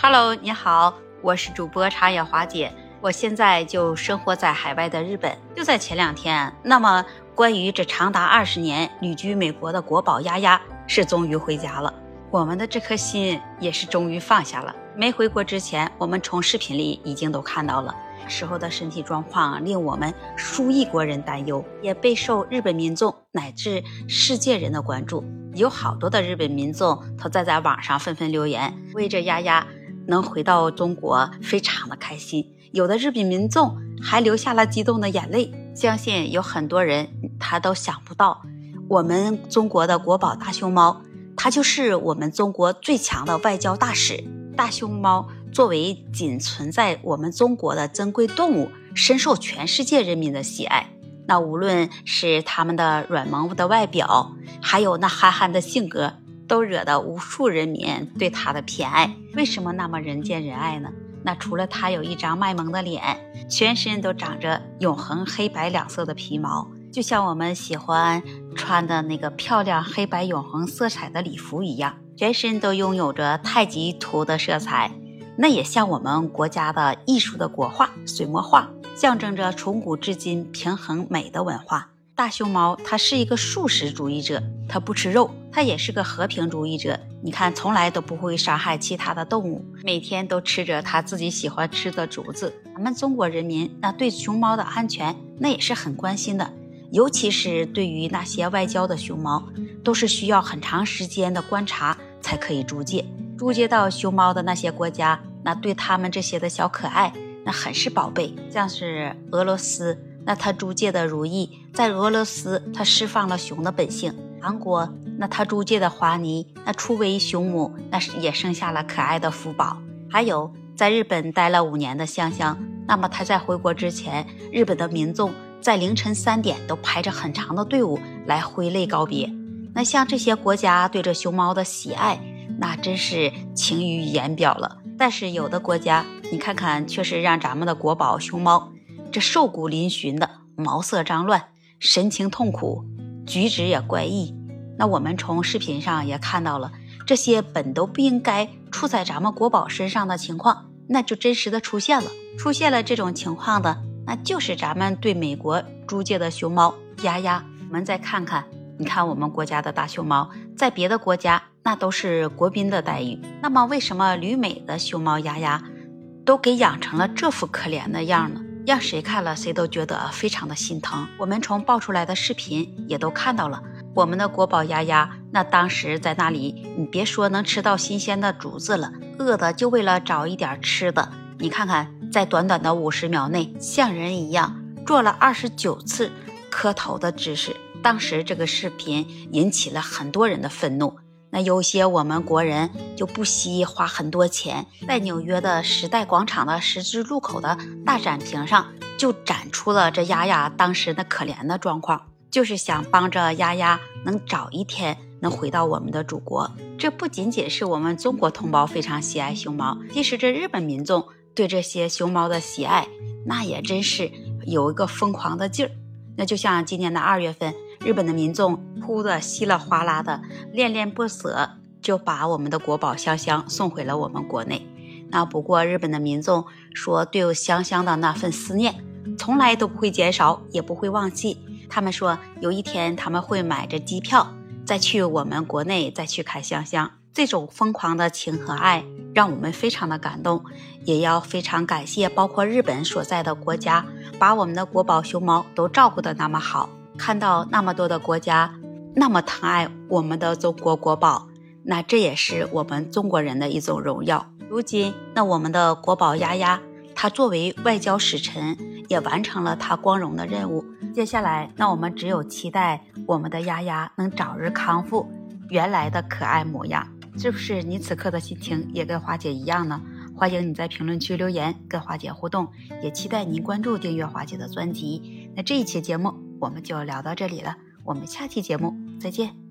Hello，你好，我是主播茶野华姐，我现在就生活在海外的日本。就在前两天，那么关于这长达二十年旅居美国的国宝丫丫是终于回家了，我们的这颗心也是终于放下了。没回国之前，我们从视频里已经都看到了。时候的身体状况令我们数亿国人担忧，也备受日本民众乃至世界人的关注。有好多的日本民众都在在网上纷纷留言，为这丫丫能回到中国非常的开心。有的日本民众还流下了激动的眼泪。相信有很多人他都想不到，我们中国的国宝大熊猫，它就是我们中国最强的外交大使。大熊猫。作为仅存在我们中国的珍贵动物，深受全世界人民的喜爱。那无论是它们的软萌的外表，还有那憨憨的性格，都惹得无数人民对它的偏爱。为什么那么人见人爱呢？那除了它有一张卖萌的脸，全身都长着永恒黑白两色的皮毛，就像我们喜欢穿的那个漂亮黑白永恒色彩的礼服一样，全身都拥有着太极图的色彩。那也像我们国家的艺术的国画水墨画，象征着从古至今平衡美的文化。大熊猫它是一个素食主义者，它不吃肉，它也是个和平主义者。你看，从来都不会伤害其他的动物，每天都吃着它自己喜欢吃的竹子。咱们中国人民那对熊猫的安全那也是很关心的，尤其是对于那些外交的熊猫，都是需要很长时间的观察才可以租借。租借到熊猫的那些国家。那对他们这些的小可爱，那很是宝贝。像是俄罗斯，那他租借的如意，在俄罗斯他释放了熊的本性。韩国，那他租借的华尼，那初为熊母，那是也生下了可爱的福宝。还有在日本待了五年的香香，那么他在回国之前，日本的民众在凌晨三点都排着很长的队伍来挥泪告别。那像这些国家对这熊猫的喜爱，那真是情于言表了。但是有的国家，你看看，却是让咱们的国宝熊猫这瘦骨嶙峋的，毛色脏乱，神情痛苦，举止也怪异。那我们从视频上也看到了这些本都不应该出在咱们国宝身上的情况，那就真实的出现了。出现了这种情况的，那就是咱们对美国租借的熊猫丫丫。我们再看看，你看我们国家的大熊猫，在别的国家。那都是国宾的待遇。那么，为什么旅美的熊猫丫丫都给养成了这副可怜的样呢？让谁看了谁都觉得非常的心疼。我们从爆出来的视频也都看到了，我们的国宝丫丫，那当时在那里，你别说能吃到新鲜的竹子了，饿的就为了找一点吃的。你看看，在短短的五十秒内，像人一样做了二十九次磕头的姿势。当时这个视频引起了很多人的愤怒。那有些我们国人就不惜花很多钱，在纽约的时代广场的十字路口的大展屏上，就展出了这丫丫当时那可怜的状况，就是想帮着丫丫能早一天能回到我们的祖国。这不仅仅是我们中国同胞非常喜爱熊猫，其实这日本民众对这些熊猫的喜爱，那也真是有一个疯狂的劲儿。那就像今年的二月份。日本的民众哭得稀里哗啦的，恋恋不舍，就把我们的国宝香香送回了我们国内。那不过日本的民众说，对香香的那份思念，从来都不会减少，也不会忘记。他们说，有一天他们会买着机票，再去我们国内再去看香香。这种疯狂的情和爱，让我们非常的感动，也要非常感谢包括日本所在的国家，把我们的国宝熊猫都照顾的那么好。看到那么多的国家那么疼爱我们的中国国宝，那这也是我们中国人的一种荣耀。如今，那我们的国宝丫丫，她作为外交使臣，也完成了她光荣的任务。接下来，那我们只有期待我们的丫丫能早日康复原来的可爱模样。是不是你此刻的心情也跟花姐一样呢？欢迎你在评论区留言跟花姐互动，也期待您关注订阅花姐的专辑。那这一期节目。我们就聊到这里了，我们下期节目再见。